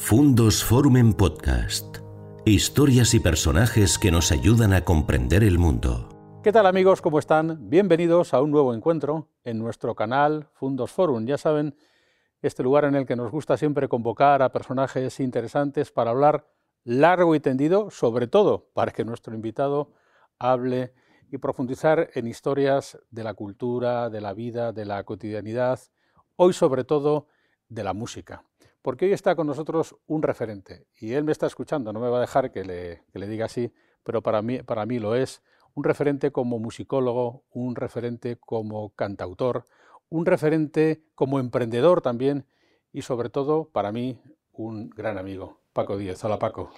Fundos Forum en Podcast. Historias y personajes que nos ayudan a comprender el mundo. ¿Qué tal amigos? ¿Cómo están? Bienvenidos a un nuevo encuentro en nuestro canal Fundos Forum. Ya saben, este lugar en el que nos gusta siempre convocar a personajes interesantes para hablar largo y tendido, sobre todo para que nuestro invitado hable y profundizar en historias de la cultura, de la vida, de la cotidianidad, hoy sobre todo de la música porque hoy está con nosotros un referente y él me está escuchando, no me va a dejar que le, diga así, pero para mí, para mí lo es, un referente como musicólogo, un referente como cantautor, un referente como emprendedor también y sobre todo para mí un gran amigo, Paco Díez. Hola Paco.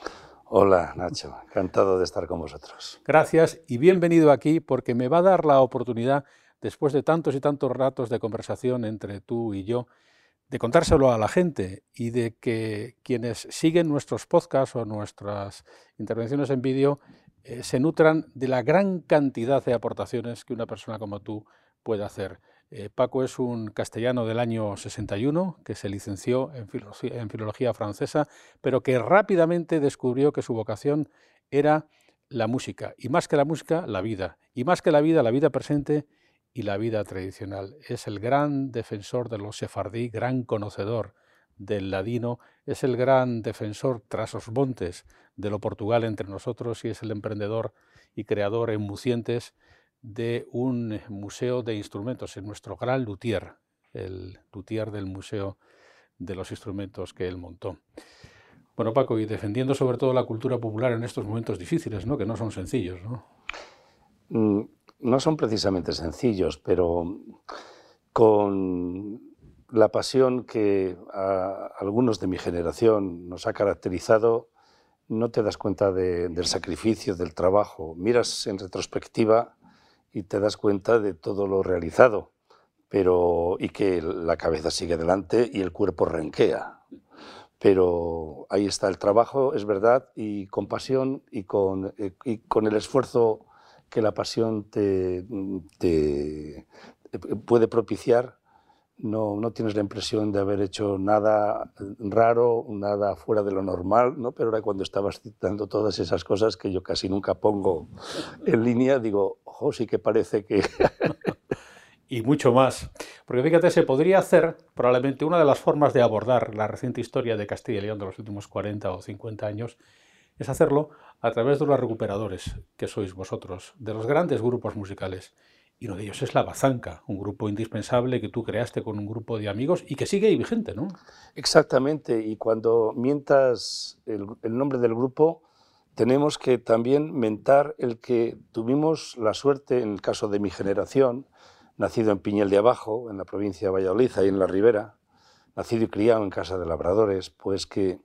Hola Nacho, encantado de estar con vosotros. Gracias y bienvenido aquí porque me va a dar la oportunidad, después de tantos y tantos ratos de conversación entre tú y yo, de contárselo a la gente y de que quienes siguen nuestros podcasts o nuestras intervenciones en vídeo eh, se nutran de la gran cantidad de aportaciones que una persona como tú puede hacer. Eh, Paco es un castellano del año 61 que se licenció en filología, en filología francesa, pero que rápidamente descubrió que su vocación era la música, y más que la música, la vida, y más que la vida, la vida presente y la vida tradicional. Es el gran defensor de los sefardí, gran conocedor del ladino, es el gran defensor tras los montes de lo Portugal entre nosotros y es el emprendedor y creador en Mucientes de un museo de instrumentos, en nuestro gran luthier, el luthier del Museo de los Instrumentos que él montó. Bueno, Paco, y defendiendo sobre todo la cultura popular en estos momentos difíciles, ¿no? que no son sencillos. ¿no? Mm, no son precisamente sencillos, pero con la pasión que a algunos de mi generación nos ha caracterizado, no te das cuenta del sacrificio, del trabajo. Miras en retrospectiva y te das cuenta de todo lo realizado, pero y que la cabeza sigue adelante y el cuerpo renquea. Pero ahí está el trabajo, es verdad, y con pasión y con, eh, y con el esfuerzo que la pasión te, puede propiciar, no, no, tienes la impresión de haber hecho nada raro, nada fuera de lo normal, ¿no? pero ahora cuando estabas citando todas esas cosas que yo casi nunca pongo en línea, digo, ojo, sí que parece que... y mucho más. Porque fíjate, se podría hacer probablemente una de las formas de abordar la reciente historia de Castilla y León de los últimos 40 o 50 años es hacerlo a través de los recuperadores, que sois vosotros, de los grandes grupos musicales. Y uno de ellos es La Bazanca, un grupo indispensable que tú creaste con un grupo de amigos y que sigue vigente, ¿no? Exactamente, y cuando mientas el, el nombre del grupo, tenemos que también mentar el que tuvimos la suerte, en el caso de mi generación, nacido en Piñel de Abajo, en la provincia de Valladolid, ahí en la Ribera, nacido y criado en casa de labradores, pues que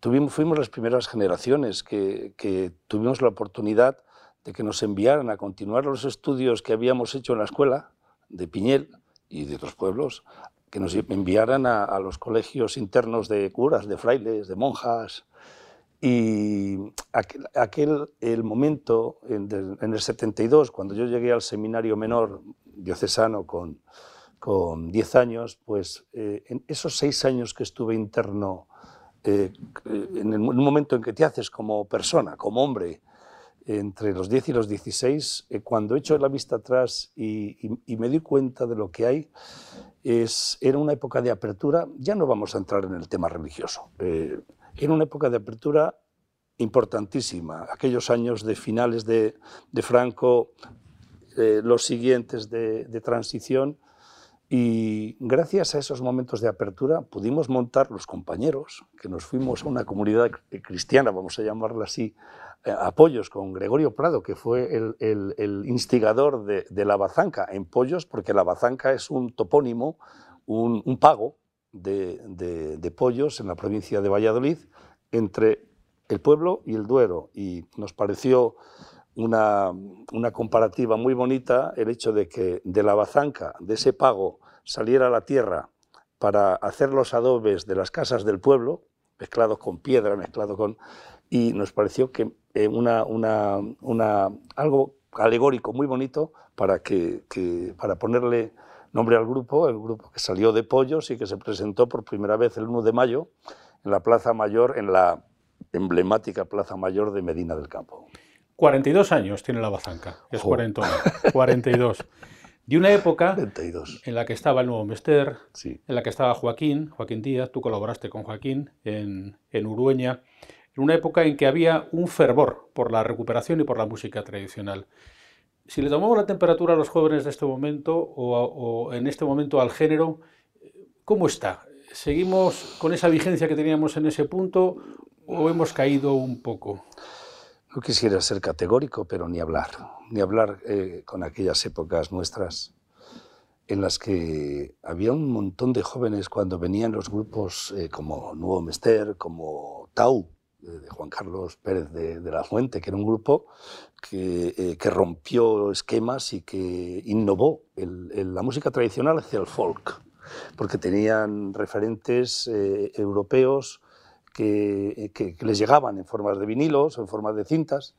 tuvimos, fuimos las primeras generaciones que, tuvimos la oportunidad de que nos enviaran a continuar los estudios que habíamos hecho en la escuela de Piñel y de otros pueblos, que nos enviaran a, los colegios internos de curas, de frailes, de monjas. Y aquel, el momento, en, el 72, cuando yo llegué al seminario menor diocesano con, con 10 años, pues eh, en esos seis años que estuve interno eh, en el momento en que te haces como persona, como hombre, entre los 10 y los 16, eh, cuando echo la vista atrás y, me doy cuenta de lo que hay, es, era una época de apertura, ya no vamos a entrar en el tema religioso, eh, era una época de apertura importantísima, aquellos años de finales de, Franco, los siguientes de transición, y gracias a esos momentos de apertura pudimos montar los compañeros, que nos fuimos a una comunidad cristiana, vamos a llamarla así, eh, apoyos con Gregorio Prado, que fue el, instigador de, la Bazanca en Pollos, porque la Bazanca es un topónimo, un, pago de, de, pollos en la provincia de Valladolid entre el pueblo y el Duero. Y nos pareció una, una, comparativa muy bonita el hecho de que de la bazanca, de ese pago, saliera la tierra para hacer los adobes de las casas del pueblo, mezclados con piedra, mezclado con... Y nos pareció que eh, una, una, una, algo alegórico muy bonito para, que, que, para ponerle nombre al grupo, el grupo que salió de Pollos y que se presentó por primera vez el 1 de mayo en la Plaza Mayor, en la emblemática Plaza Mayor de Medina del Campo. 42 años tiene la Bazanca, es 40, 42. De una época en la que estaba el nuevo Mester, en la que estaba Joaquín, Joaquín Díaz, tú colaboraste con Joaquín en, en Urueña, en una época en que había un fervor por la recuperación y por la música tradicional. Si le tomamos la temperatura a los jóvenes de este momento o, en este momento al género, ¿cómo está? ¿Seguimos con esa vigencia que teníamos en ese punto o hemos caído un poco? No quisiera ser categórico, pero ni hablar, ni hablar eh, con aquellas épocas nuestras en las que había un montón de jóvenes cuando venían los grupos eh, como Nuevo Mester, como Tau, de Juan Carlos Pérez de, la Fuente, que era un grupo que, eh, rompió esquemas y que innovó la música tradicional hacia el folk, porque tenían referentes eh, europeos que, que, les llegaban en formas de vinilos o en formas de cintas,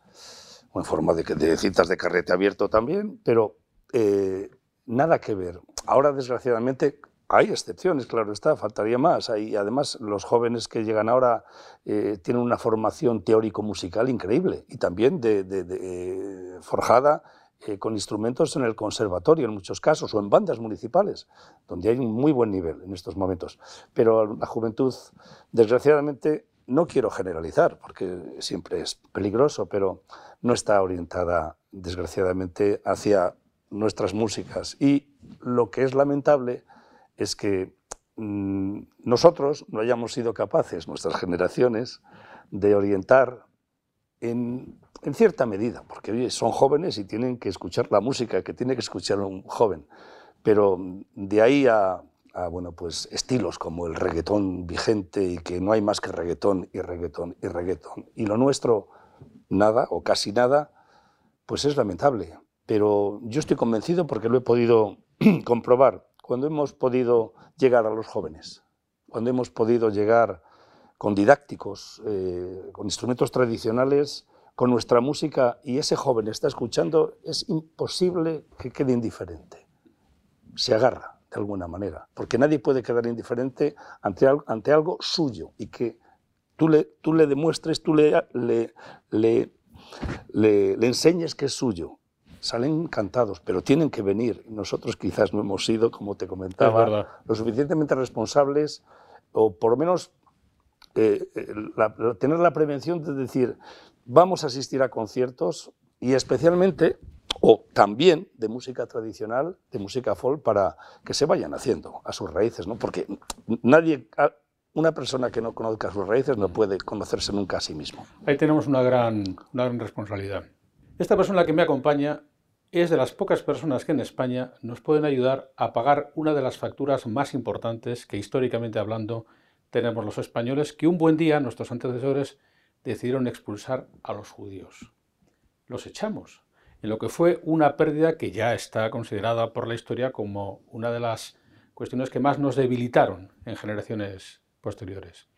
o en forma de, cintas de carrete abierto también, pero eh, nada que ver. Ahora, desgraciadamente, hay excepciones, claro está, faltaría más. Hay, además, los jóvenes que llegan ahora eh, tienen una formación teórico-musical increíble y también eh, forjada eh, con instrumentos en el conservatorio en muchos casos o en bandas municipales, donde hay un muy buen nivel en estos momentos. Pero la juventud, desgraciadamente, no quiero generalizar porque siempre es peligroso, pero no está orientada, desgraciadamente, hacia nuestras músicas. Y lo que es lamentable es que mm, nosotros no hayamos sido capaces, nuestras generaciones, de orientar en, cierta medida, porque son jóvenes y tienen que escuchar la música que tiene que escuchar un joven, pero de ahí a, bueno, pues estilos como el reggaetón vigente y que no hay más que reggaetón y reggaetón y reggaetón, y lo nuestro nada o casi nada, pues es lamentable. Pero yo estoy convencido porque lo he podido comprobar cuando hemos podido llegar a los jóvenes, cuando hemos podido llegar con didácticos, eh, con instrumentos tradicionales, con nuestra música, y ese joven está escuchando, es imposible que quede indiferente. Se agarra de alguna manera, porque nadie puede quedar indiferente ante, ante algo suyo y que tú le, tú le demuestres, tú le, le, le, le enseñes que es suyo salen encantados, pero tienen que venir. Nosotros quizás no hemos sido, como te comentaba, lo suficientemente responsables, o por lo menos eh, eh, tener la prevención de decir, vamos a asistir a conciertos y especialmente, o también de música tradicional, de música folk, para que se vayan haciendo a sus raíces, ¿no? porque nadie... Una persona que no conozca sus raíces no puede conocerse nunca a sí mismo. Ahí tenemos una gran, una gran responsabilidad. Esta persona que me acompaña es de las pocas personas que en España nos pueden ayudar a pagar una de las facturas más importantes que históricamente hablando tenemos los españoles, que un buen día nuestros antecesores decidieron expulsar a los judíos. Los echamos, en lo que fue una pérdida que ya está considerada por la historia como una de las cuestiones que más nos debilitaron en generaciones posteriores.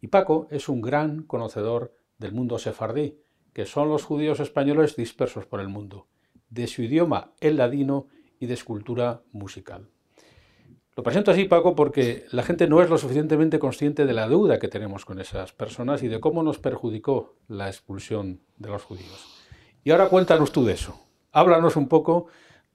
Y Paco es un gran conocedor del mundo sefardí, que son los judíos españoles dispersos por el mundo de su idioma, el ladino, y de escultura musical. Lo presento así, Paco, porque la gente no es lo suficientemente consciente de la deuda que tenemos con esas personas y de cómo nos perjudicó la expulsión de los judíos. Y ahora cuéntanos tú de eso. Háblanos un poco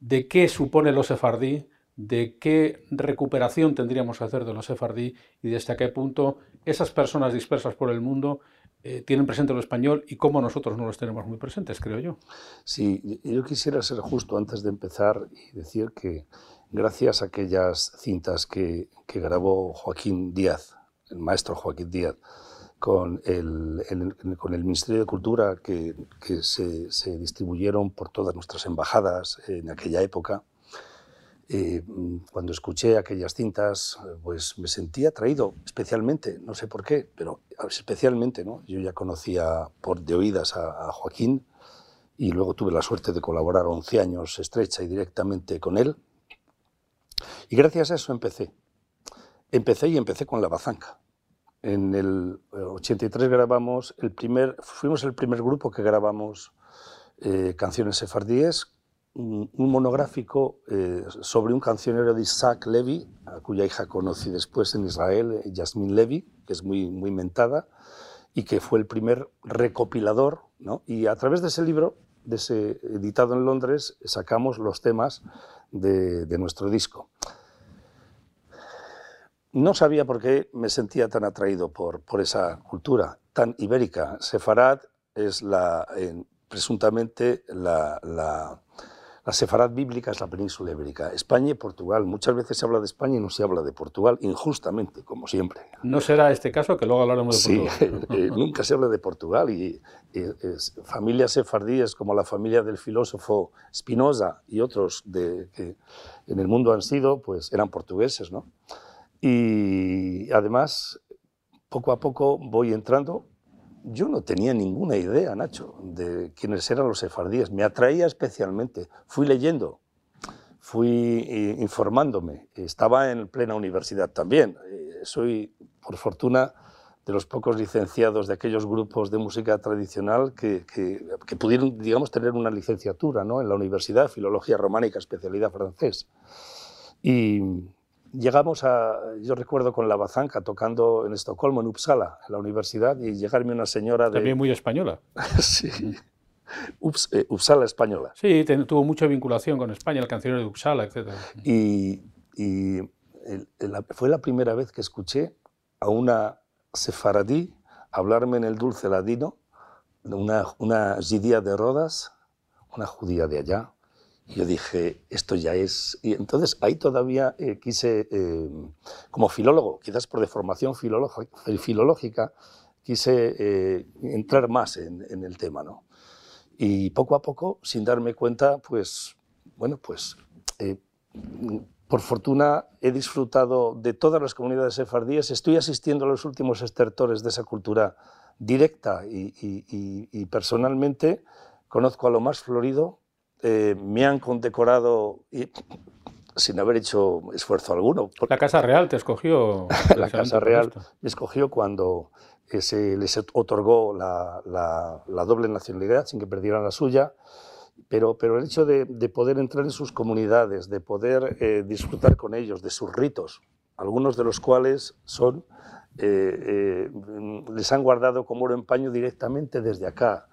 de qué supone los sefardí, de qué recuperación tendríamos que hacer de los sefardí y desde qué punto esas personas dispersas por el mundo eh, tienen presente lo español y cómo nosotros no los tenemos muy presentes, creo yo. Sí, yo quisiera ser justo antes de empezar y decir que gracias a aquellas cintas que, grabó Joaquín Díaz, el maestro Joaquín Díaz, con el, Ministerio de Cultura que, se, distribuyeron por todas nuestras embajadas en aquella época, eh, cuando escuché aquellas cintas, pues me sentía atraído especialmente, no sé por qué, pero especialmente, ¿no? Yo ya conocía por de oídas a, Joaquín y luego tuve la suerte de colaborar 11 años estrecha y directamente con él. Y gracias a eso empecé. Empecé y empecé con la bazanca. En el 83 grabamos el primer, fuimos el primer grupo que grabamos eh, canciones sefardíes un, monográfico eh, sobre un cancionero de Isaac Levy, a cuya hija conocí después en Israel, Yasmin Levy, que es muy, muy mentada, y que fue el primer recopilador. ¿no? Y a través de ese libro, de ese, editado en Londres, sacamos los temas de, nuestro disco. No sabía por qué me sentía tan atraído por, por esa cultura tan ibérica. Sefarad es la, presuntamente la, la sefarad bíblica es la península ibérica. España y Portugal. Muchas veces se habla de España y no se habla de Portugal, injustamente, como siempre. No será este caso que luego hablaremos de Portugal. Sí, eh, nunca se habla de Portugal. Y, familias sefardíes como la familia del filósofo Spinoza y otros de, que en el mundo han sido, pues eran portugueses, ¿no? Y además, poco a poco voy entrando yo no tenía ninguna idea, Nacho, de quiénes eran los sefardíes. Me atraía especialmente. Fui leyendo, fui eh, informándome. Estaba en plena universidad también. Eh, soy, por fortuna, de los pocos licenciados de aquellos grupos de música tradicional que, que, pudieron, digamos, tener una licenciatura ¿no? en la universidad, Filología Románica, especialidad francés. Y, llegamos a, yo recuerdo con la bazanca tocando en Estocolmo, en Uppsala, en la universidad, y llegarme una señora de... También muy española. sí. Eh, Uppsala española. Sí, tuvo mucha vinculación con España, el cancionero de Uppsala, etc. Y, y fue la primera vez que escuché a una sefaradí hablarme en el dulce ladino, una, una judía de Rodas, una judía de allá, yo dije, esto ya es... Y entonces ahí todavía eh, quise, eh, como filólogo, quizás por deformación filológica, quise eh, entrar más en, el tema, ¿no? Y poco a poco, sin darme cuenta, pues, bueno, pues, por fortuna he disfrutado de todas las comunidades sefardíes, estoy asistiendo a los últimos estertores de esa cultura directa y personalmente conozco a lo más florido eh, me han condecorado y, sin haber hecho esfuerzo alguno. La Casa Real te escogió. la Casa Real me escogió cuando eh, se les otorgó la, la, doble nacionalidad sin que perdieran la suya. Pero, pero el hecho de, de poder entrar en sus comunidades, de poder eh, disfrutar con ellos, de sus ritos, algunos de los cuales son, les han guardado como oro en paño directamente desde acá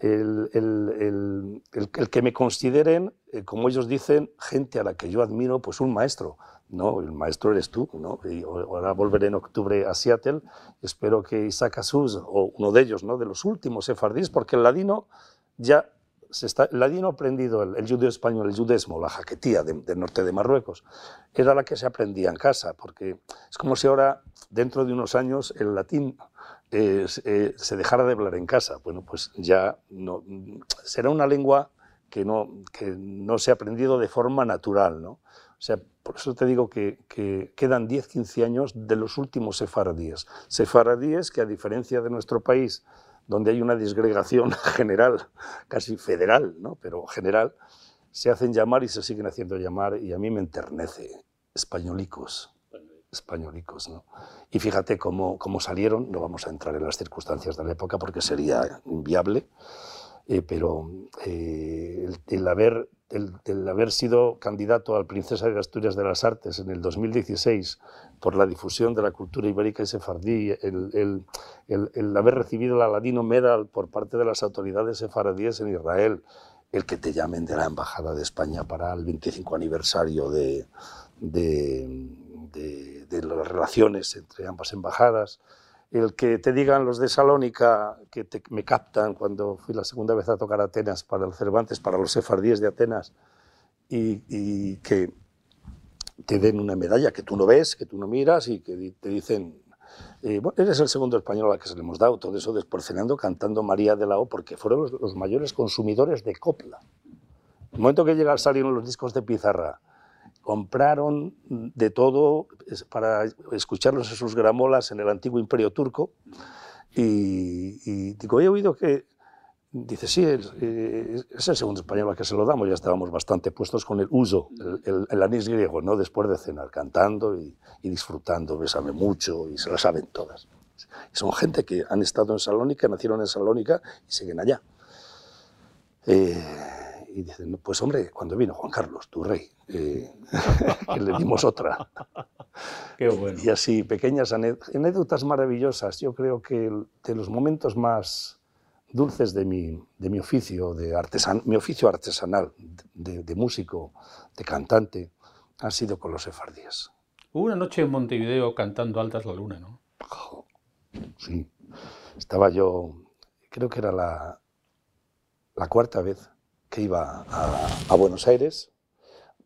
el, el, el, el, que me consideren, eh, como ellos dicen, gente a la que yo admiro, pues un maestro. No, el maestro eres tú, ¿no? Ahora volveré en octubre a Seattle. Espero que Isaac Asus, o uno de ellos, ¿no? De los últimos sefardíes, porque el ladino ya se está, el ladino aprendido, el, judío español, el judesmo, la jaquetía del norte de Marruecos, era la que se aprendía en casa, porque es como si ahora, dentro de unos años, el latín eh, se dejara de hablar en casa. Bueno, pues ya será una lengua que no, que no se ha aprendido de forma natural, ¿no? O sea, por eso te digo que, que quedan 10, 15 años de los últimos sefaradíes. Sefaradíes que, a diferencia de nuestro país, donde hay una disgregación general, casi federal, ¿no? pero general, se hacen llamar y se siguen haciendo llamar y a mí me enternece. Españolicos españolicos. ¿no? Y fíjate cómo, cómo, salieron, no vamos a entrar en las circunstancias de la época porque sería inviable, eh, pero eh, el, haber, el, haber sido candidato al Princesa de Asturias de las Artes en el 2016 por la difusión de la cultura ibérica y sefardí, el, el haber recibido la Ladino Medal por parte de las autoridades sefardíes en Israel, el que te llamen de la Embajada de España para el 25 aniversario de, de de, las relaciones entre ambas embajadas, el que te digan los de Salónica, que me captan cuando fui la segunda vez a tocar Atenas para el Cervantes, para los sefardíes de Atenas, y, que te den una medalla que tú no ves, que tú no miras y que te dicen, eh, eres el segundo español al que se le hemos dado, todo eso desporcenando, cantando María de la O, porque fueron los, mayores consumidores de copla. El momento que llega salieron los discos de pizarra, compraron de todo para escucharlos en sus gramolas en el antiguo imperio turco. Y, digo, he oído que, dice, sí, es, el segundo español al que se lo damos, ya estábamos bastante puestos con el uso, el, anís griego, ¿no? después de cenar, cantando y, disfrutando, bésame mucho, y se lo saben todas. son gente que han estado en Salónica, nacieron en Salónica y siguen allá. Eh, y dicen, pues hombre, cuando vino Juan Carlos, tu rey, eh, que le dimos otra. Qué bueno. Y así, pequeñas anécdotas maravillosas. Yo creo que de los momentos más dulces de mi, de mi oficio, de artesan, mi oficio artesanal, de, de, músico, de cantante, han sido con los sefardíes. Hubo una noche en Montevideo cantando Altas la Luna, ¿no? Sí. Estaba yo, creo que era la, la cuarta vez que iba a, Buenos Aires,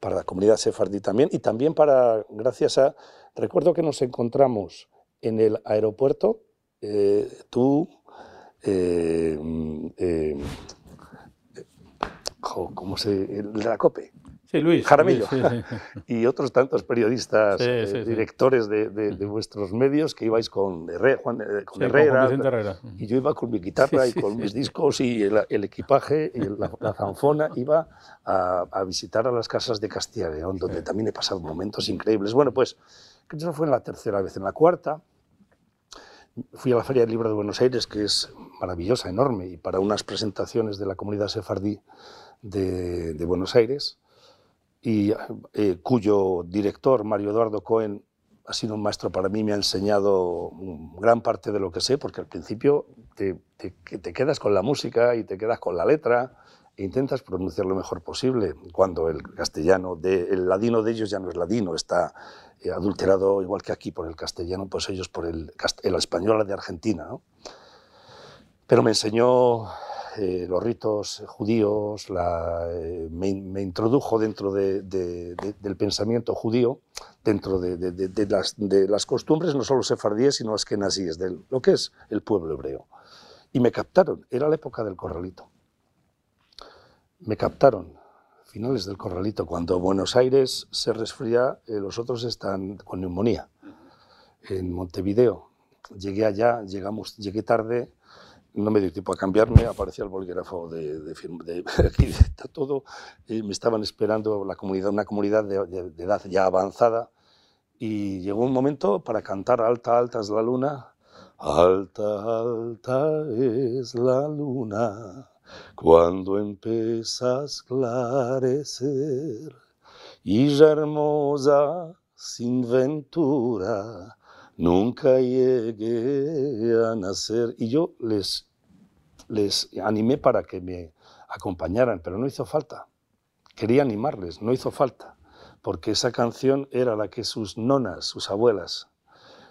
para la comunidad sefardí también, y también para, gracias a, recuerdo que nos encontramos en el aeropuerto, eh, tú, eh, eh, ¿cómo se, la COPE, Sí, Luis. Jaramillo. y otros tantos periodistas, eh, directores de, vuestros medios, que ibais con, con Herrera. y yo iba con mi guitarra y con mis discos y el, equipaje y la, zanfona. Iba a, visitar a las casas de Castilla y León, donde también he pasado momentos increíbles. Bueno, pues eso fue en la tercera vez. En la cuarta fui a la Feria del Libro de Buenos Aires, que es maravillosa, enorme, y para unas presentaciones de la comunidad sefardí de, de Buenos Aires y eh, cuyo director, Mario Eduardo Cohen, ha sido un maestro para mí, me ha enseñado gran parte de lo que sé, porque al principio te, te, quedas con la música y te quedas con la letra e intentas pronunciar lo mejor posible, cuando el castellano, de, el ladino de ellos ya no es ladino, está eh, adulterado igual que aquí por el castellano, pues ellos por el, el español de Argentina. ¿no? Pero me enseñó eh, los ritos judíos, eh, me, introdujo dentro del pensamiento judío, dentro de, las, costumbres no solo sefardíes, sino las que de lo que es el pueblo hebreo. Y me captaron, era la época del corralito. Me captaron, finales del corralito, cuando Buenos Aires se resfría, eh, los otros están con neumonía. En Montevideo, llegué allá, llegamos, llegué tarde, no me dio tiempo a cambiarme, aparecía el bolígrafo de, de, de, está todo, me estaban esperando la comunidad, una comunidad de, edad ya avanzada, y llegó un momento para cantar Alta, alta es la luna, alta, alta es la luna, cuando empieza a esclarecer, y ya hermosa sin ventura, nunca llegué a nacer. Y yo les, les animé para que me acompañaran, pero no hizo falta. Quería animarles, no hizo falta, porque esa canción era la que sus nonas, sus abuelas,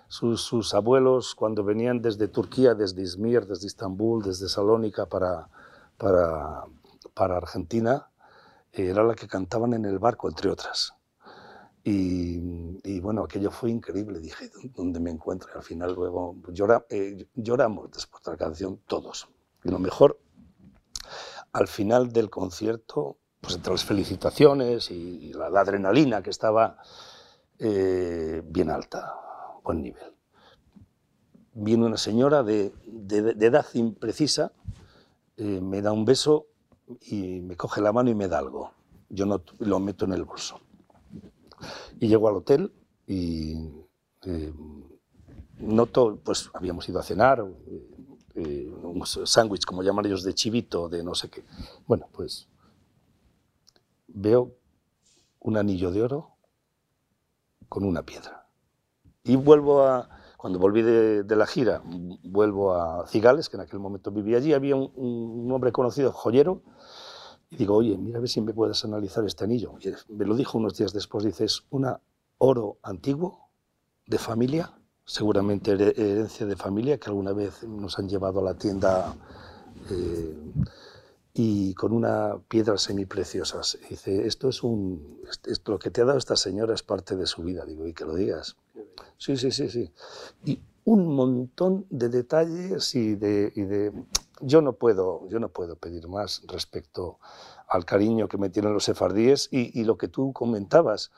sus, abuelos cuando venían desde Turquía, desde Izmir, desde Estambul, desde Salónica para, Argentina, era la que cantaban en el barco, entre otras. Y, bueno, aquello fue increíble. Dije, ¿dónde me encuentro? Y al final luego eh, lloramos después de la canción todos. Y lo mejor, al final del concierto, pues entre las felicitaciones y, la, adrenalina que estaba eh, bien alta, buen nivel. Viene una señora de, de, edad imprecisa, eh, me da un beso y me coge la mano y me da algo. Yo no, lo meto en el bolso y llego al hotel y eh, noto, pues habíamos ido a cenar, eh, un sándwich, como llaman ellos, de chivito, de no sé qué. Bueno, pues veo un anillo de oro con una piedra. Y vuelvo a, cuando volví de, la gira, vuelvo a Cigales, que en aquel momento vivía allí, había un, hombre conocido, joyero, y digo, oye, mira a ver si me puedes analizar este anillo. Me lo dijo unos días después, dices, un oro antiguo de familia, seguramente herencia de familia, que alguna vez nos han llevado a la tienda eh, y con una piedra semipreciosa. Dice, esto es un, esto, lo que te ha dado esta señora es parte de su vida. Digo, y que lo digas. Sí, sí, sí, sí. Y un montón de detalles y de, y de yo no puedo, yo no puedo pedir más respecto al cariño que me tienen los sefardíes y, lo que tú comentabas.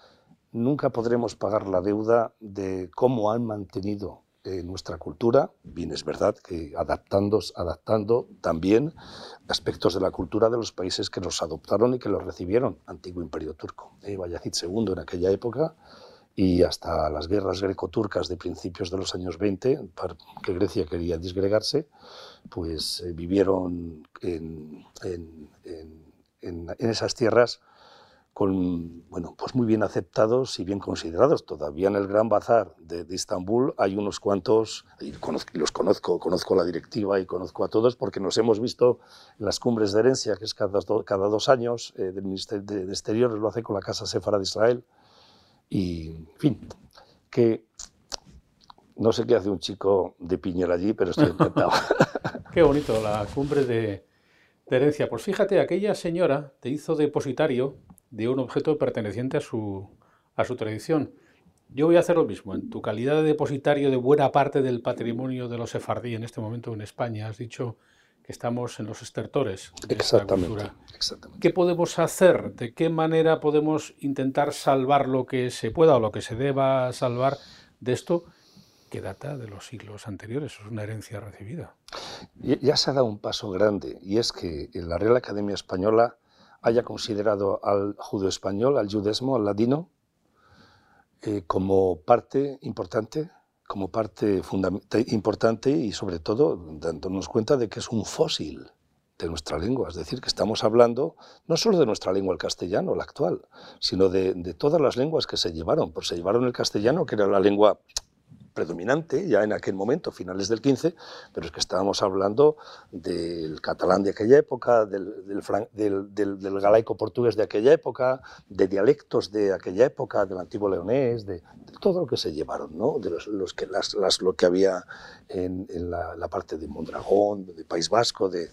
Nunca podremos pagar la deuda de cómo han mantenido eh, nuestra cultura. Bien, es verdad que adaptando, adaptando también aspectos de la cultura de los países que los adoptaron y que los recibieron. Antiguo Imperio Turco, eh, Bayazid II en aquella época y hasta las guerras greco-turcas de principios de los años 20, que Grecia quería disgregarse, pues eh, vivieron en, en, esas tierras con, bueno, pues muy bien aceptados y bien considerados. Todavía en el Gran Bazar de, de Estambul hay unos cuantos, y los conozco, conozco la directiva y conozco a todos porque nos hemos visto en las cumbres de herencia, que es cada, cada dos años, eh, del Ministerio de, de, Exteriores, lo hace con la Casa Sefara de Israel. Y, en fin, que no sé qué hace un chico de Piñera allí, pero estoy encantado. qué bonito, la cumbre de, de herencia. Pues fíjate, aquella señora te hizo depositario de un objeto perteneciente a su, a su tradición. Yo voy a hacer lo mismo. En tu calidad de depositario de buena parte del patrimonio de los sefardí en este momento en España, has dicho que estamos en los estertores. De exactamente, exactamente. ¿Qué podemos hacer? ¿De qué manera podemos intentar salvar lo que se pueda o lo que se deba salvar de esto que data de los siglos anteriores? Es una herencia recibida. Ya se ha dado un paso grande y es que en la Real Academia Española haya considerado al judío español, al judesmo, al ladino, eh, como parte importante, como parte importante y sobre todo dándonos cuenta de que es un fósil de nuestra lengua, es decir, que estamos hablando no solo de nuestra lengua el castellano, la actual, sino de, de todas las lenguas que se llevaron, pues se llevaron el castellano, que era la lengua predominante ya en aquel momento, finales del 15, pero es que estábamos hablando del catalán de aquella época, del, del, del, galaico portugués de aquella época, de dialectos de aquella época, del antiguo leonés, de, todo lo que se llevaron, ¿no? de los, los que, las, las, lo que había en, en la, la, parte de Mondragón, de País Vasco, de...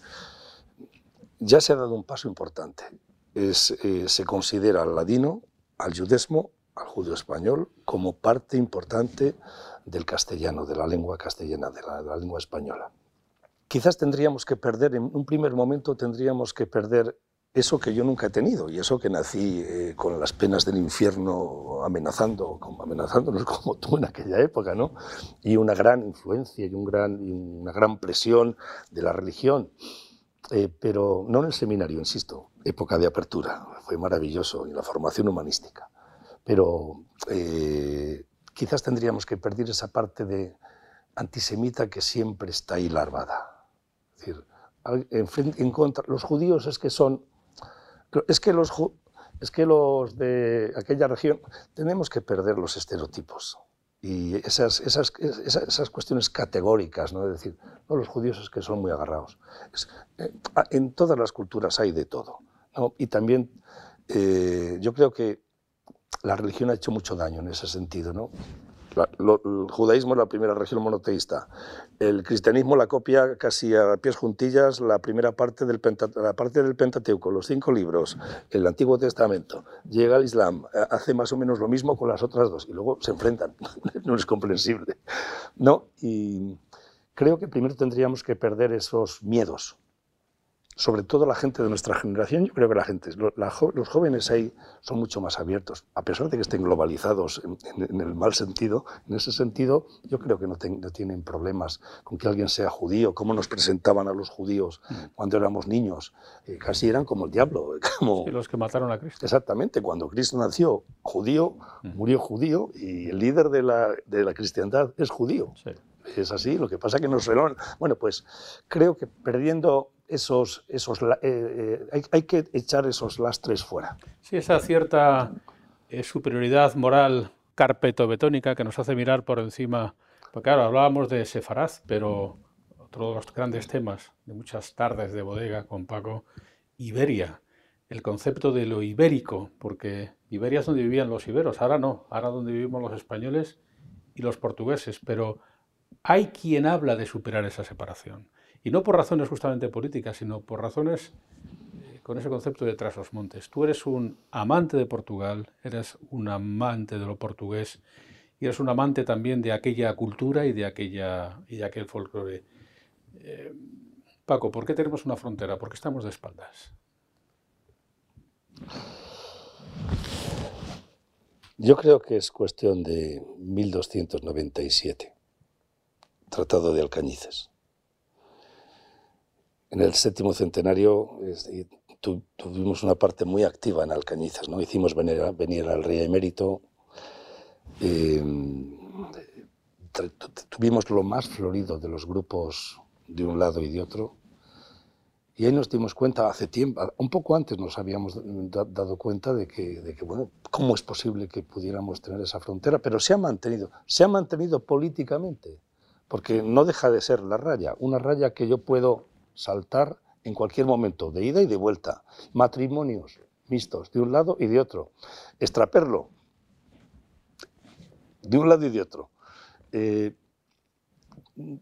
ya se ha dado un paso importante. Es, eh, se considera al ladino, al judesmo, al judío español como parte importante del castellano, de la lengua castellana, de la, lengua española. Quizás tendríamos que perder, en un primer momento tendríamos que perder eso que yo nunca he tenido y eso que nací eh, con las penas del infierno amenazando, como, amenazándonos como tú en aquella época, ¿no? Y una gran influencia y, una gran presión de la religión. Eh, pero no en el seminario, insisto, época de apertura, fue maravilloso, y la formación humanística. Pero eh, quizás tendríamos que perder esa parte de antisemita que siempre está ahí larvada. Es decir, en, contra, los judíos es que son, es que los, es que los de aquella región tenemos que perder los estereotipos y esas, esas, esas, cuestiones categóricas, ¿no? Es decir, no, los judíos es que son muy agarrados. Eh, en todas las culturas hay de todo. Y también eh, yo creo que la religión ha hecho mucho daño en ese sentido. ¿no? el judaísmo es la primera religión monoteísta. El cristianismo la copia casi a pies juntillas la primera parte del, Pentateuco, los cinco libros, el Antiguo Testamento. Llega al Islam, hace más o menos lo mismo con las otras dos y luego se enfrentan. no es comprensible. ¿no? Y creo que primero tendríamos que perder esos miedos sobre todo la gente de nuestra generación, yo creo que la gente, los jóvenes ahí son mucho más abiertos, a pesar de que estén globalizados en, el mal sentido, en ese sentido yo creo que no, tienen problemas con que alguien sea judío, cómo nos presentaban a los judíos mm. cuando éramos niños, eh, casi eran como el diablo. Como... los que mataron a Cristo. Exactamente, cuando Cristo nació judío, mm. murió judío y el líder de la, de la cristiandad es judío. Es así, lo que pasa que nos Bueno, pues creo que perdiendo esos, esos eh, eh, hay, que echar esos lastres fuera. Sí, esa cierta eh, superioridad moral carpetobetónica que nos hace mirar por encima. Porque claro, hablábamos de Sefaraz, pero otro de los grandes temas de muchas tardes de bodega con Paco, Iberia, el concepto de lo ibérico, porque Iberia es donde vivían los iberos, ahora no, ahora donde vivimos los españoles y los portugueses, pero hay quien habla de superar esa separación. Y no por razones justamente políticas, sino por razones eh, con ese concepto de tras los montes. Tú eres un amante de Portugal, eres un amante de lo portugués y eres un amante también de aquella cultura y de, aquella, y de aquel folclore. Eh, Paco, ¿por qué tenemos una frontera? ¿Por qué estamos de espaldas? Yo creo que es cuestión de 1297, Tratado de Alcañices en el séptimo centenario tuvimos una parte muy activa en Alcañices, ¿no? Hicimos venir, venir al rey emérito, eh, tuvimos lo más florido de los grupos de un lado y de otro, Y ahí nos dimos cuenta hace tiempo, un poco antes nos habíamos dado cuenta de que, de que, bueno, ¿cómo es posible que pudiéramos tener esa frontera? Pero se ha mantenido, se ha mantenido políticamente, porque no deja de ser la raya, una raya que yo puedo saltar en cualquier momento, de ida y de vuelta. Matrimonios mixtos, de un lado y de otro. Extraperlo, de un lado y de otro. Eh,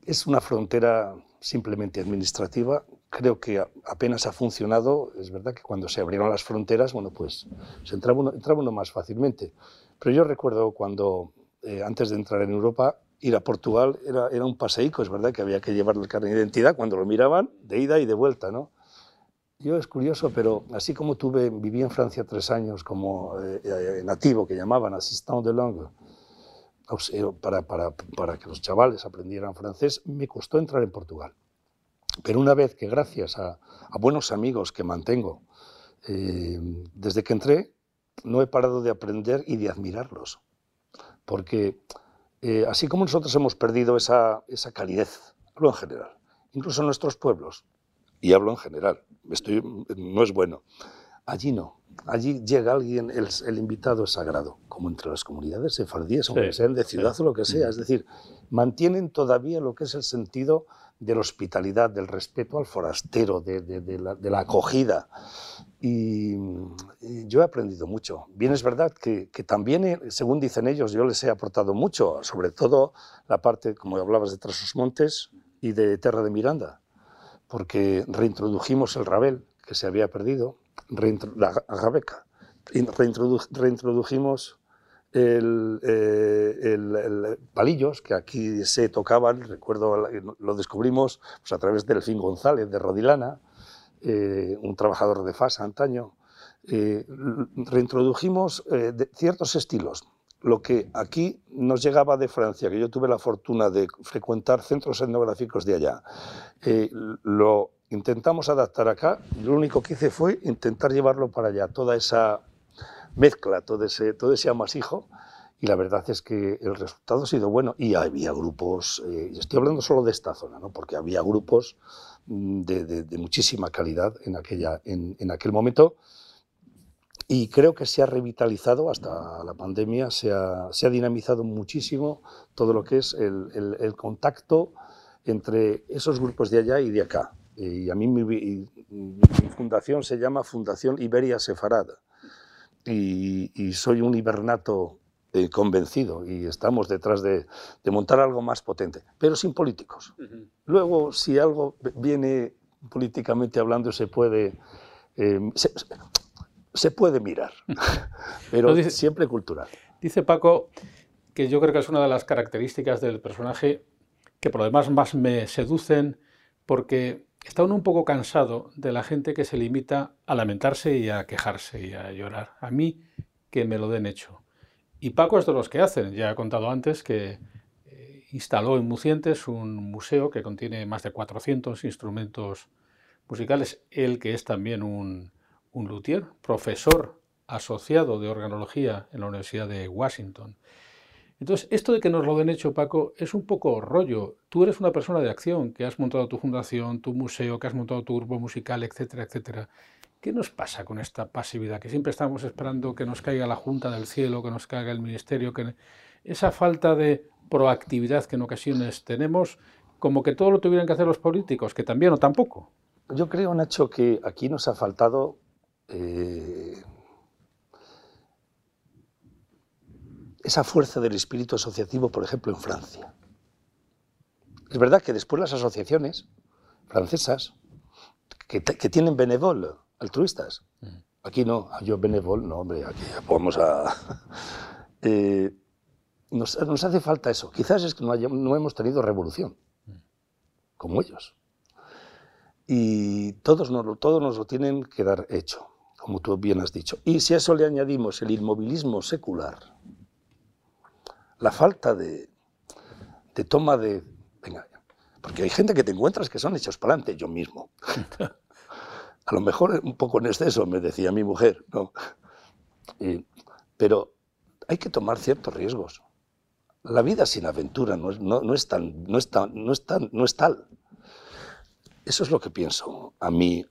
es una frontera simplemente administrativa. Creo que apenas ha funcionado. Es verdad que cuando se abrieron las fronteras, bueno, pues se entraba uno, entraba uno más fácilmente. Pero yo recuerdo cuando, eh, antes de entrar en Europa, ir a Portugal era, era un paseico, es verdad que había que llevar el carnet de identidad cuando lo miraban, de ida y de vuelta, ¿no? Yo es curioso, pero así como tuve, viví en Francia tres años como eh, eh, nativo, que llamaban assistant de langue, para, para, para, que los chavales aprendieran francés, me costó entrar en Portugal. Pero una vez que gracias a, buenos amigos que mantengo, eh, desde que entré, no he parado de aprender y de admirarlos. Porque eh, así como nosotros hemos perdido esa, esa calidez, hablo en general, incluso en nuestros pueblos, y hablo en general, estoy, no es bueno, allí no. Allí llega alguien, el, el invitado es sagrado, como entre las comunidades sefardíes, aunque sean de ciudad o lo que sea. Es decir, mantienen todavía lo que es el sentido de la hospitalidad, del respeto al forastero, de, de, la, de la, acogida. Y, yo he aprendido mucho. Bien es verdad que, que, también, según dicen ellos, yo les he aportado mucho, sobre todo la parte, como hablabas, de Trasos Montes y de Terra de Miranda, porque reintrodujimos el rabel, que se había perdido, la agabeca, reintrodujimos el, eh, el, palillos que aquí se tocaban, recuerdo, lo descubrimos pues, a través del Fin González de Rodilana, eh, un trabajador de FASA antaño, eh, reintrodujimos eh, ciertos estilos. Lo que aquí nos llegaba de Francia, que yo tuve la fortuna de frecuentar centros etnográficos de allá, eh, lo intentamos adaptar acá lo único que hice fue intentar llevarlo para allá, toda esa mezcla, todo ese, todo ese amasijo, y la verdad es que el resultado ha sido bueno. Y había grupos, eh, estoy hablando solo de esta zona, ¿no? porque había grupos mm, de, de, de muchísima calidad en, aquella, en, en, aquel momento. Y creo que se ha revitalizado hasta la pandemia, se ha, se ha dinamizado muchísimo todo lo que es el, el, el, contacto entre esos grupos de allá y de acá. Y a mí mi, mi, fundación se llama Fundación Iberia Sefarada y, y soy un hibernato eh, convencido y estamos detrás de, de, montar algo más potente, pero sin políticos. Uh -huh. Luego, si algo viene políticamente hablando, se puede, eh, se, se, puede mirar, pero dice, siempre cultural. Dice Paco que yo creo que es una de las características del personaje que por lo demás más me seducen porque está uno un poco cansado de la gente que se limita a lamentarse y a quejarse y a llorar. A mí que me lo den hecho. Y Paco es de los que hacen. Ya he contado antes que eh, instaló en Mucientes un museo que contiene más de 400 instrumentos musicales. Él que es también un, un luthier, profesor asociado de organología en la Universidad de Washington. Entonces, esto de que nos lo den hecho, Paco, es un poco rollo. Tú eres una persona de acción, que has montado tu fundación, tu museo, que has montado tu grupo musical, etcétera, etcétera. ¿Qué nos pasa con esta pasividad? Que siempre estamos esperando que nos caiga la Junta del Cielo, que nos caiga el Ministerio, que esa falta de proactividad que en ocasiones tenemos, como que todo lo tuvieran que hacer los políticos, que también o tampoco. Yo creo, Nacho, que aquí nos ha faltado eh, esa fuerza del espíritu asociativo, por ejemplo, en Francia. Es verdad que después las asociaciones francesas, que, que tienen benevol, altruistas, aquí no, yo benevol, no, hombre, aquí vamos a... Eh, nos, nos, hace falta eso. Quizás es que no, haya, no hemos tenido revolución, como ellos. Y todos nos, todos nos lo tienen que dar hecho, como tú bien has dicho. Y si a eso le añadimos el inmovilismo secular, la falta de, de toma de... Venga, porque hay gente que te encuentras que son hechos para adelante, yo mismo. a lo mejor un poco en exceso, me decía mi mujer, ¿no? Pero hay que tomar ciertos riesgos. La vida sin aventura no es, no, no es, tan, no es, tan, no es, tan, no es tal. Eso es lo que pienso a mí,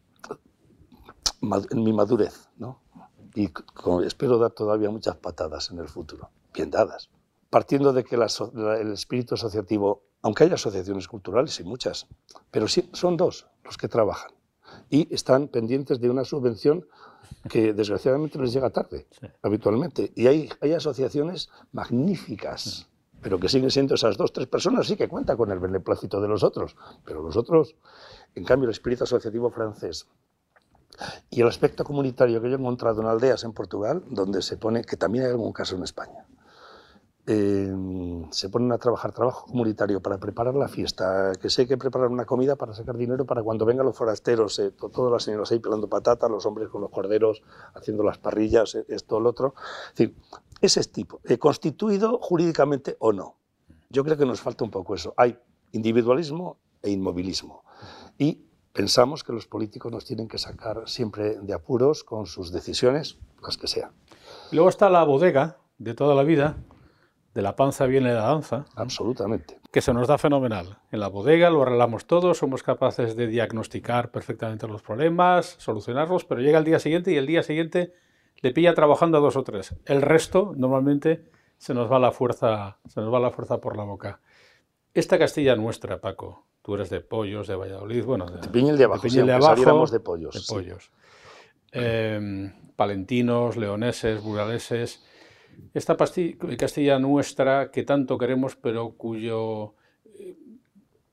en mi madurez, ¿no? Y espero dar todavía muchas patadas en el futuro, bien dadas. Partiendo de que el espíritu asociativo, aunque haya asociaciones culturales y muchas, pero sí, son dos los que trabajan y están pendientes de una subvención que desgraciadamente les llega tarde, habitualmente. Y hay, hay asociaciones magníficas, pero que siguen siendo esas dos, tres personas, sí que cuenta con el beneplácito de los otros, pero los otros, en cambio, el espíritu asociativo francés y el aspecto comunitario que yo he encontrado en aldeas en Portugal, donde se pone, que también hay algún caso en España, Em, se ponen a trabajar trabajo comunitario para preparar la fiesta, que hay que preparar una comida para sacar dinero para cuando vengan los forasteros, eh, todas las señoras ahí pelando patatas, los hombres con los corderos haciendo las parrillas, eh, esto, lo otro. Es decir, ese tipo, eh, constituido jurídicamente o no. Yo creo que nos falta un poco eso. Hay individualismo e inmovilismo. Y pensamos que los políticos nos tienen que sacar siempre de apuros con sus decisiones, las que sean. Luego está la bodega de toda la vida, de la panza viene la danza. Absolutamente. Que se nos da fenomenal. En la bodega lo arreglamos todo, somos capaces de diagnosticar perfectamente los problemas, solucionarlos, pero llega el día siguiente y el día siguiente le pilla trabajando a dos o tres. El resto, normalmente, se nos va la fuerza, se nos va la fuerza por la boca. Esta Castilla nuestra, Paco, tú eres de Pollos, de Valladolid, bueno, de, de Piñel de abajo, de, Piñel de abajo, de Pollos. De pollos. Em, palentinos, leoneses, buraleses esta Castilla nuestra que tanto queremos, pero cuyo,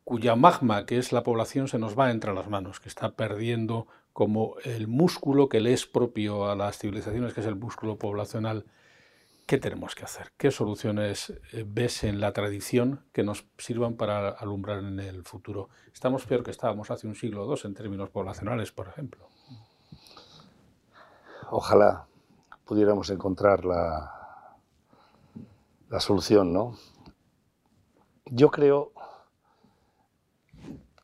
cuya magma, que es la población, se nos va entre las manos, que está perdiendo como el músculo que le es propio a las civilizaciones, que es el músculo poblacional. ¿Qué tenemos que hacer? ¿Qué soluciones eh, ves en la tradición que nos sirvan para alumbrar en el futuro? Estamos peor que estábamos hace un siglo o dos en términos poblacionales, por ejemplo. Ojalá pudiéramos encontrar la, la solución, ¿no? Yo creo,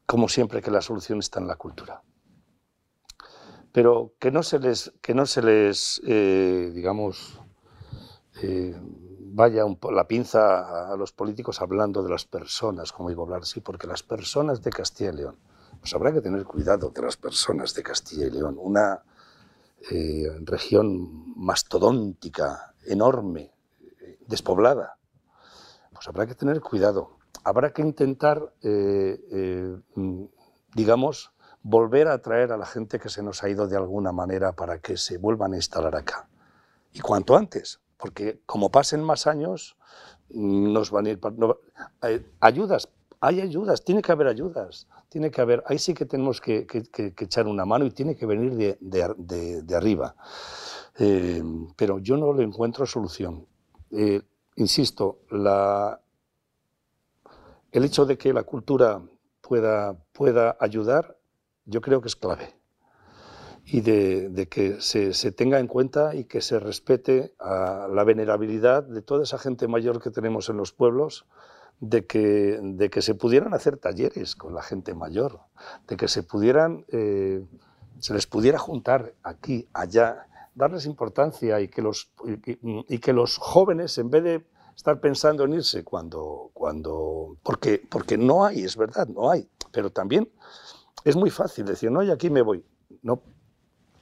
como siempre, que la solución está en la cultura. Pero que no se les, que no se les eh, digamos, eh, vaya la pinza a, los políticos hablando de las personas, como digo hablar, sí, porque las personas de Castilla y León, pues habrá que tener cuidado de las personas de Castilla y León, una eh, región mastodóntica, enorme, despoblada, pues habrá que tener cuidado. Habrá que intentar, eh, eh, mm, digamos, volver a atraer a la gente que se nos ha ido de alguna manera para que se vuelvan a instalar acá. Y cuanto antes, porque como pasen más años, mm, nos van a ir... ayudas, hay ayudas, tiene que haber ayudas, tiene que haber, ahí sí que tenemos que, echar una mano y tiene que venir de, arriba. Eh, pero yo no le encuentro solución insisto, el hecho de que la cultura pueda, pueda ayudar, yo creo que es clave. Y de, que se, tenga en cuenta y que se respete la venerabilidad de toda esa gente mayor que tenemos en los pueblos, de que, de que se pudieran hacer talleres con la gente mayor, de que se pudieran, eh, se les pudiera juntar aquí, allá, darles importancia y que los, y, que los jóvenes, en vez de estar pensando en irse cuando, cuando porque, porque no hay, es verdad, no hay, pero también es muy fácil decir, no, y aquí me voy. No,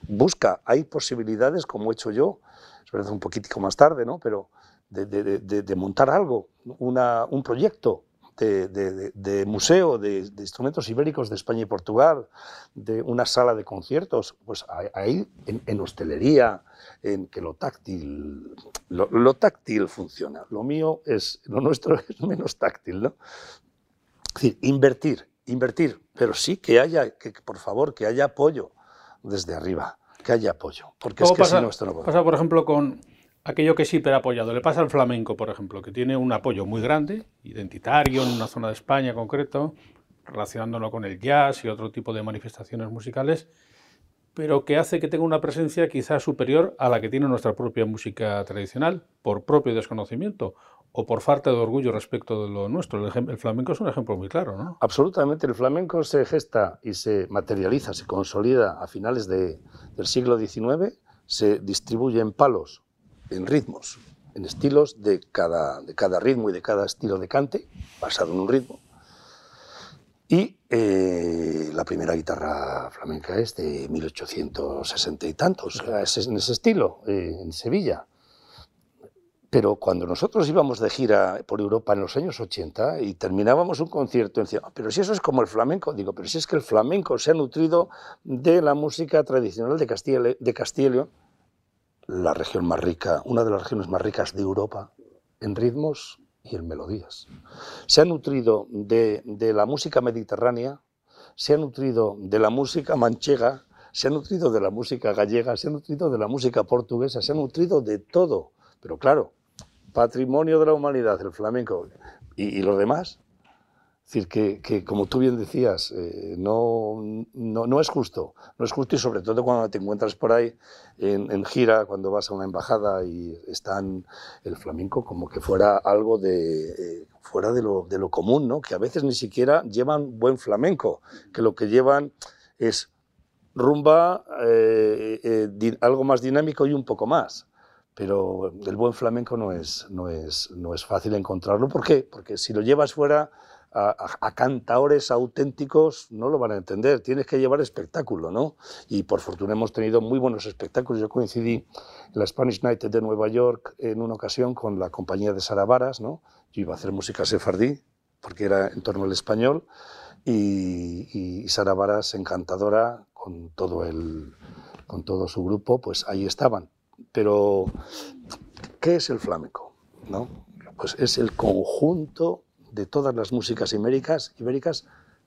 busca, hay posibilidades, como he hecho yo, es verdad, un poquitico más tarde, ¿no? pero de, de, de montar algo, una, un proyecto, de, museo de, instrumentos ibéricos de España y Portugal, de una sala de conciertos, pues ahí en, hostelería, en que lo táctil, lo, táctil funciona. Lo mío es, lo nuestro es menos táctil, ¿no? Es decir, invertir, invertir, pero sí que haya, que por favor, que haya apoyo desde arriba, que haya apoyo, porque es que pasa, si no esto no Pasa, por ejemplo, con aquello que sí, pero apoyado. Le pasa al flamenco, por ejemplo, que tiene un apoyo muy grande, identitario, en una zona de España concreto, relacionándolo con el jazz y otro tipo de manifestaciones musicales, pero que hace que tenga una presencia quizás superior a la que tiene nuestra propia música tradicional, por propio desconocimiento o por falta de orgullo respecto de lo nuestro. El, flamenco es un ejemplo muy claro, ¿no? Absolutamente. El flamenco se gesta y se materializa, se consolida a finales del siglo XIX, se distribuye en palos en ritmos, en estilos de cada, de cada ritmo y de cada estilo de cante, basado en un ritmo. Y eh, la, primera guitarra flamenca es de 1860 y tantos, en ese estilo, eh, en Sevilla. Pero cuando nosotros íbamos de gira por Europa en los años 80 y terminábamos un concierto, decía, ah, pero si eso es como el flamenco, digo, pero si es que el flamenco se ha nutrido de la música tradicional de Castilla, de Castilla la región más rica, una de las regiones más ricas de Europa, en ritmos y en melodías. Se ha nutrido de, de la música mediterránea, se ha nutrido de la música manchega, se ha nutrido de la música gallega, se ha nutrido de la música portuguesa, se ha nutrido de todo. Pero claro, patrimonio de la humanidad, el flamenco y, los demás. Es decir, que, como tú bien decías, eh, no, no, es justo. No es justo y sobre todo cuando te encuentras por ahí en, gira, cuando vas a una embajada y están el flamenco como que fuera algo de, eh, fuera de lo, de lo común, ¿no? que a veces ni siquiera llevan buen flamenco, que lo que llevan es rumba, eh, algo más dinámico y un poco más pero el buen flamenco no es, no es, no es fácil encontrarlo. ¿Por qué? Porque si lo llevas fuera a, a, auténticos, no lo van a entender. Tienes que llevar espectáculo, ¿no? Y por fortuna hemos tenido muy buenos espectáculos. Yo coincidí en la Spanish Night de Nueva York en una ocasión con la compañía de Sara Varas, ¿no? Yo iba a hacer música sefardí, porque era en torno al español, y, y Sara Varas, encantadora, con todo, el, con todo su grupo, pues ahí estaban pero, ¿qué es el flamenco? ¿No? Pues es el conjunto de todas las músicas ibéricas, ibéricas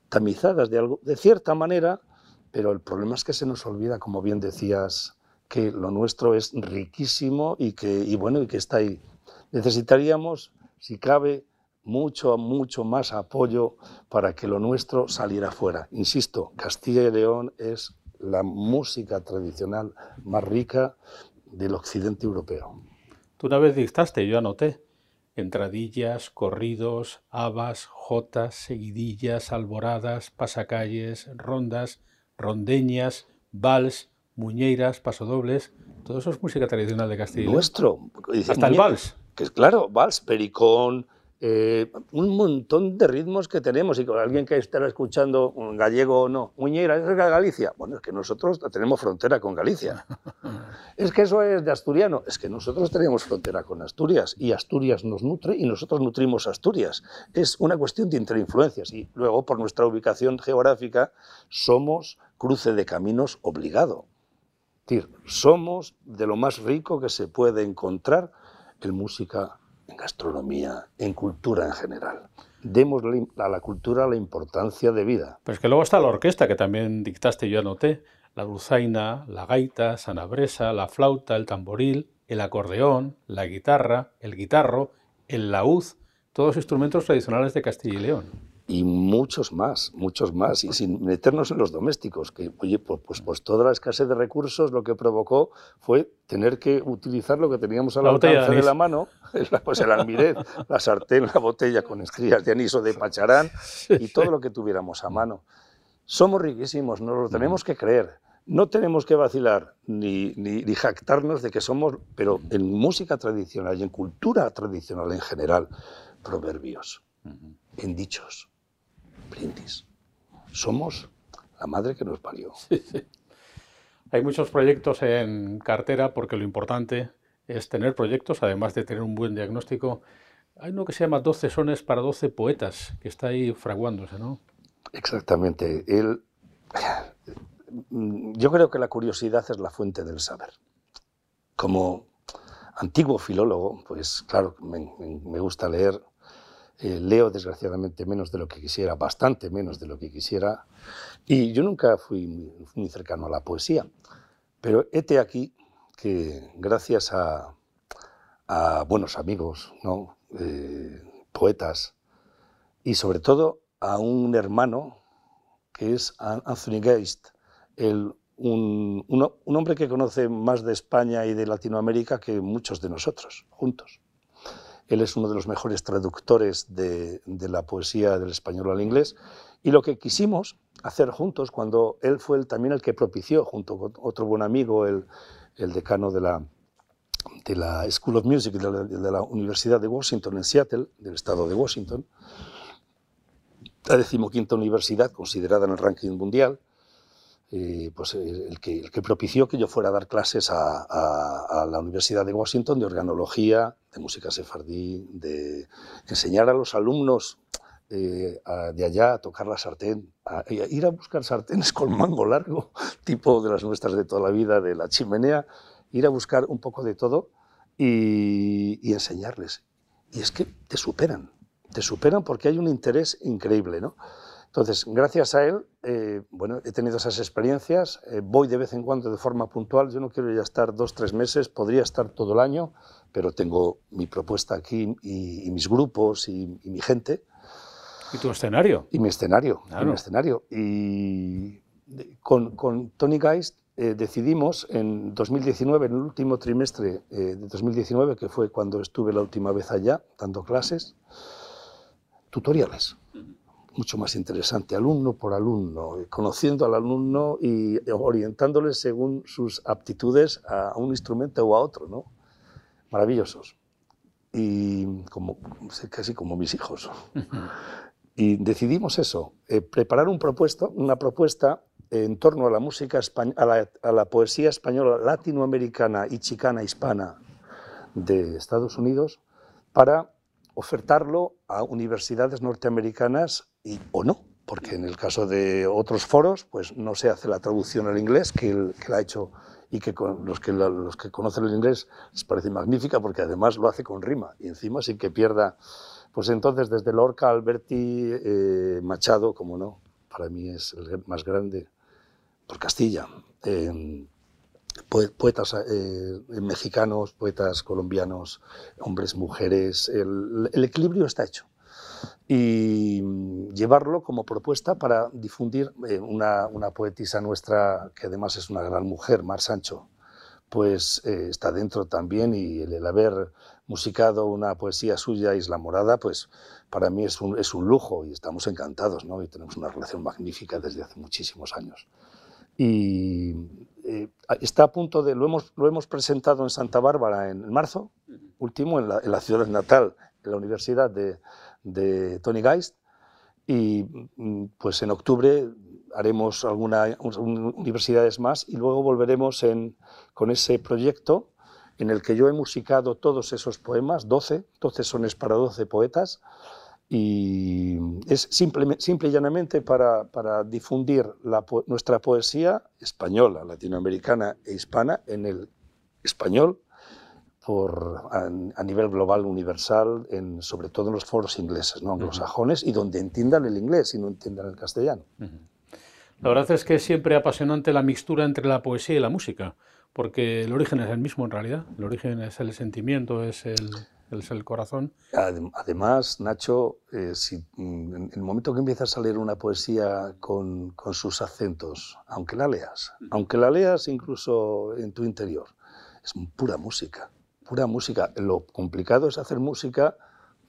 tamizadas de, algo, de cierta manera, pero el problema es que se nos olvida, como bien decías, que lo nuestro es riquísimo y que, y bueno, y que está ahí. Necesitaríamos, si cabe, mucho, mucho más apoyo para que lo nuestro saliera fuera. Insisto, Castilla y León es la música tradicional más rica del occidente europeo. Tú una vez dictaste, yo anoté, entradillas, corridos, habas, jotas, seguidillas, alboradas, pasacalles, rondas, rondeñas, vals, muñeiras, pasodobles, todo eso es música tradicional de Castilla. Nuestro. Hasta el vals. Que es claro, vals, pericón, eh, un montón de ritmos que tenemos y con alguien que estará escuchando un gallego o no, Muñeira, ¿es de Galicia? Bueno, es que nosotros tenemos frontera con Galicia. es que eso es de asturiano, es que nosotros tenemos frontera con Asturias y Asturias nos nutre y nosotros nutrimos Asturias. Es una cuestión de interinfluencias y luego por nuestra ubicación geográfica somos cruce de caminos obligado. Es decir, somos de lo más rico que se puede encontrar en música en gastronomía, en cultura en general. Demos a la cultura la importancia de vida. Pues que luego está la orquesta, que también dictaste y yo anoté. La dulzaina, la gaita, sanabresa, la flauta, el tamboril, el acordeón, la guitarra, el guitarro, el laúd, todos instrumentos tradicionales de Castilla y León y muchos más, muchos más, y sin meternos en los domésticos, que, oye, pues, pues, pues, toda la escasez de recursos lo que provocó fue tener que utilizar lo que teníamos a la, alcance de, la mano, pues el almirez, la sartén, la botella con estrías de anís o de pacharán, y todo lo que tuviéramos a mano. Somos riquísimos, nos lo tenemos que creer. No tenemos que vacilar ni, ni, ni jactarnos de que somos, pero en música tradicional y en cultura tradicional en general, proverbios, en dichos brindis. Somos la madre que nos parió. Hay muchos proyectos en cartera porque lo importante es tener proyectos, además de tener un buen diagnóstico. Hay uno que se llama 12 sones para 12 poetas, que está ahí fraguándose, ¿no? Exactamente. El, yo creo que la curiosidad es la fuente del saber. Como antiguo filólogo, pues claro, me, me gusta leer eh, leo desgraciadamente menos de lo que quisiera, bastante menos de lo que quisiera, y yo nunca fui muy, cercano a la poesía, pero hete aquí que gracias a, buenos amigos, ¿no? Eh, poetas, y sobre todo a un hermano que es Anthony Geist, el, un, un hombre que conoce más de España y de Latinoamérica que muchos de nosotros juntos. Él es uno de los mejores traductores de, la poesía del español al inglés. Y lo que quisimos hacer juntos, cuando él fue también el que propició, junto con otro buen amigo, el, decano de la, de la School of Music de la, Universidad de Washington en Seattle, del estado de Washington, la decimoquinta universidad considerada en el ranking mundial, eh, pues el que, el que, propició que yo fuera a dar clases a, la Universidad de Washington de organología, de música sefardí, de enseñar a los alumnos eh, de allá a tocar la sartén, a, ir a buscar sartenes con mango largo, tipo de las nuestras de toda la vida, de la chimenea, ir a buscar un poco de todo y enseñarles. Y es que te superan, te superan porque hay un interés increíble, ¿no? Entonces, gracias a él, eh, bueno, he tenido esas experiencias, eh, voy de vez en cuando de forma puntual, yo no quiero ya estar dos, tres meses, podría estar todo el año, pero tengo mi propuesta aquí y, mis grupos y, mi gente. ¿Y tu escenario? Y mi escenario, y mi escenario. Y con, con Tony Geist eh, decidimos en 2019, en el último trimestre de 2019, que fue cuando estuve la última vez allá dando clases, tutoriales mucho más interesante, alumno por alumno, conociendo al alumno y orientándole según sus aptitudes a un instrumento o a otro, ¿no? Maravillosos. Y como, casi como mis hijos. Y decidimos eso, eh, preparar un propuesto, una propuesta en torno a la música a la, a la poesía española latinoamericana y chicana hispana de Estados Unidos para ofertarlo a universidades norteamericanas y, o no, porque en el caso de otros foros pues no se hace la traducción al inglés que, el, que la ha hecho y que los que, los que conocen el inglés les parece magnífica porque además lo hace con rima y encima sin que pierda. Pues entonces desde Lorca, Alberti, eh, Machado, como no, para mí es el más grande, por Castilla. Eh, poetas eh, mexicanos, poetas colombianos, hombres, mujeres, el, equilibrio está hecho. Y llevarlo como propuesta para difundir eh, una, poetisa nuestra, que además es una gran mujer, Mar Sancho, pues eh, está dentro también y el, haber musicado una poesía suya, Isla Morada, pues para mí es un, es un lujo y estamos encantados, ¿no? Y tenemos una relación magnífica desde hace muchísimos años. Y eh, está a punto de, lo hemos, lo hemos presentado en Santa Bárbara en marzo, último, en la, ciudad natal, en la Universidad de, de Tony Geist, y mm, pues en octubre haremos algunas universidades más y luego volveremos en, con ese proyecto en el que yo he musicado todos esos poemas, 12, 12 sones para 12 poetas, y es simple, simple y llanamente para, para difundir la, nuestra poesía española, latinoamericana e hispana en el español por, a, nivel global, universal, en, sobre todo en los foros ingleses, ¿no? anglosajones, y donde entiendan el inglés y no entiendan el castellano. La verdad es que es siempre apasionante la mixtura entre la poesía y la música, porque el origen es el mismo en realidad, el origen es el sentimiento, es el es el corazón. Además, Nacho, eh, si, mm, en el momento que empiezas a leer una poesía con, con, sus acentos, aunque la leas, aunque la leas incluso en tu interior, es pura música, pura música. Lo complicado es hacer música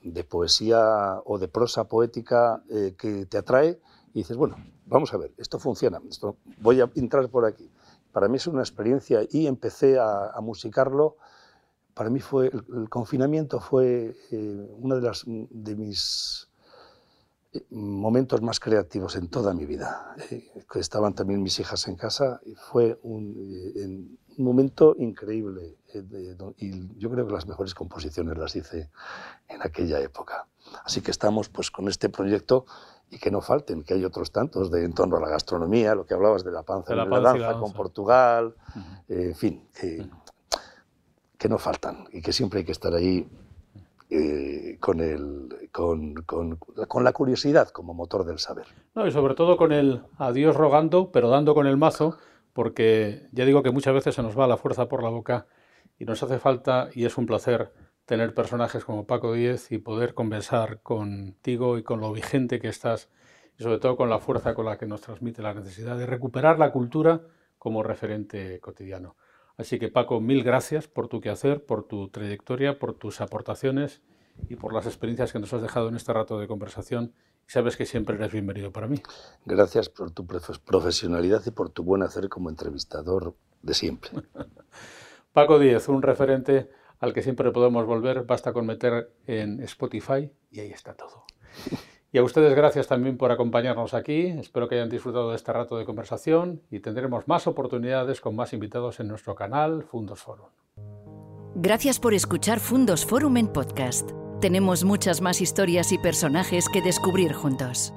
de poesía o de prosa poética eh, que te atrae y dices, bueno, vamos a ver, esto funciona, esto, voy a entrar por aquí. Para mí es una experiencia y empecé a, a musicarlo para mí fue el, confinamiento fue eh, uno de, las, de mis eh, momentos más creativos en toda mi vida. Eh, estaban también mis hijas en casa y fue un, un momento increíble y yo creo que las mejores composiciones las hice en aquella época. Así que estamos pues con este proyecto y que no falten, que hay otros tantos de en torno a la gastronomía, lo que hablabas de la panza, de la, danza, con Portugal, en fin, que, que no faltan y que siempre hay que estar ahí eh, con, el, con, con, con, la curiosidad como motor del saber. No, y sobre todo con el adiós rogando, pero dando con el mazo, porque ya digo que muchas veces se nos va la fuerza por la boca y nos hace falta, y es un placer tener personajes como Paco Díez y poder conversar contigo y con lo vigente que estás, y sobre todo con la fuerza con la que nos transmite la necesidad de recuperar la cultura como referente cotidiano. Así que Paco, mil gracias por tu quehacer, por tu trayectoria, por tus aportaciones y por las experiencias que nos has dejado en este rato de conversación. Sabes que siempre eres bienvenido para mí. Gracias por tu profesionalidad y por tu buen hacer como entrevistador de siempre. Paco Díez, un referente al que siempre podemos volver, basta con meter en Spotify y ahí está todo. Y a ustedes gracias también por acompañarnos aquí. Espero que hayan disfrutado de este rato de conversación y tendremos más oportunidades con más invitados en nuestro canal Fundos Forum. Gracias por escuchar Fundos Forum en podcast. Tenemos muchas más historias y personajes que descubrir juntos.